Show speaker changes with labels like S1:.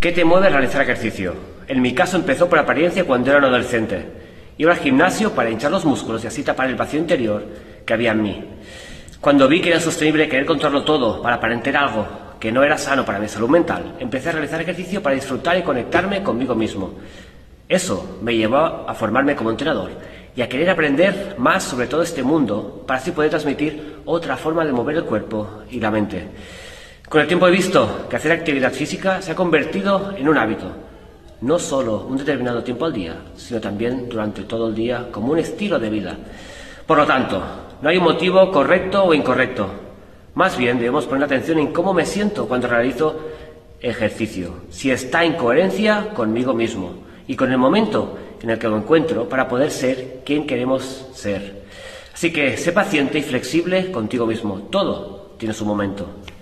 S1: ¿Qué te mueve a realizar ejercicio? En mi caso empezó por apariencia cuando era un adolescente. Iba al gimnasio para hinchar los músculos y así tapar el vacío interior que había en mí. Cuando vi que era sostenible querer controlarlo todo para aparentar algo que no era sano para mi salud mental, empecé a realizar ejercicio para disfrutar y conectarme conmigo mismo. Eso me llevó a formarme como entrenador y a querer aprender más sobre todo este mundo para así poder transmitir otra forma de mover el cuerpo y la mente. Con el tiempo he visto que hacer actividad física se ha convertido en un hábito, no solo un determinado tiempo al día, sino también durante todo el día como un estilo de vida. Por lo tanto, no hay un motivo correcto o incorrecto. Más bien debemos poner atención en cómo me siento cuando realizo ejercicio, si está en coherencia conmigo mismo y con el momento en el que lo encuentro para poder ser quien queremos ser. Así que sé paciente y flexible contigo mismo. Todo tiene su momento.